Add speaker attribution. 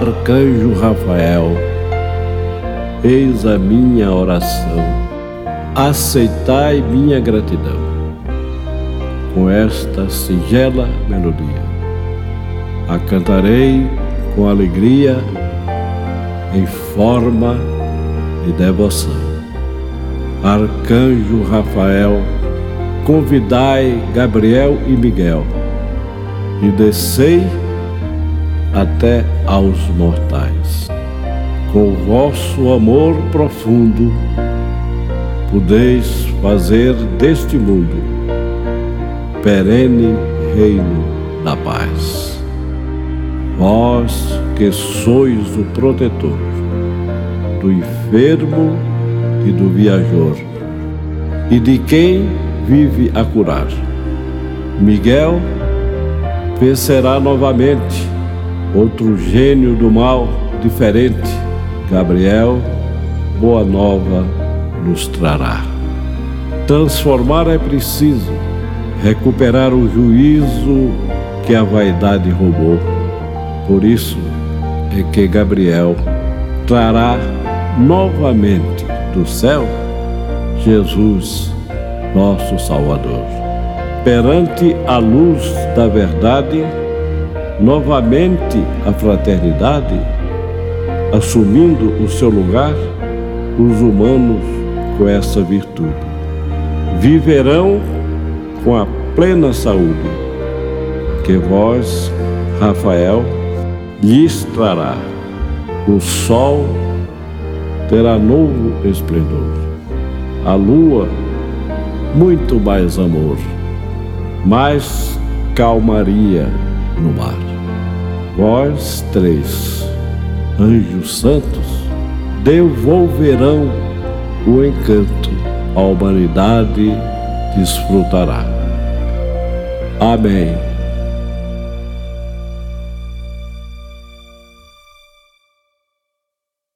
Speaker 1: Arcanjo Rafael, eis a minha oração, aceitai minha gratidão com esta singela melodia. A cantarei com alegria em forma de devoção. Arcanjo Rafael, convidai Gabriel e Miguel e descei até aos mortais. Com vosso amor profundo, podeis fazer deste mundo perene reino da paz. Vós que sois o protetor do enfermo e do viajor, e de quem vive a curar. Miguel vencerá novamente outro gênio do mal diferente. Gabriel, boa nova nos trará. Transformar é preciso, recuperar o juízo que a vaidade roubou. Por isso é que Gabriel trará novamente do céu Jesus, nosso Salvador. Perante a luz da verdade, novamente a fraternidade, assumindo o seu lugar, os humanos com essa virtude. Viverão com a plena saúde, que vós, Rafael, lhes trará. O sol terá novo esplendor, a lua, muito mais amor, mais calmaria no mar. Vós três, anjos santos, devolverão o encanto, a humanidade desfrutará. Amém.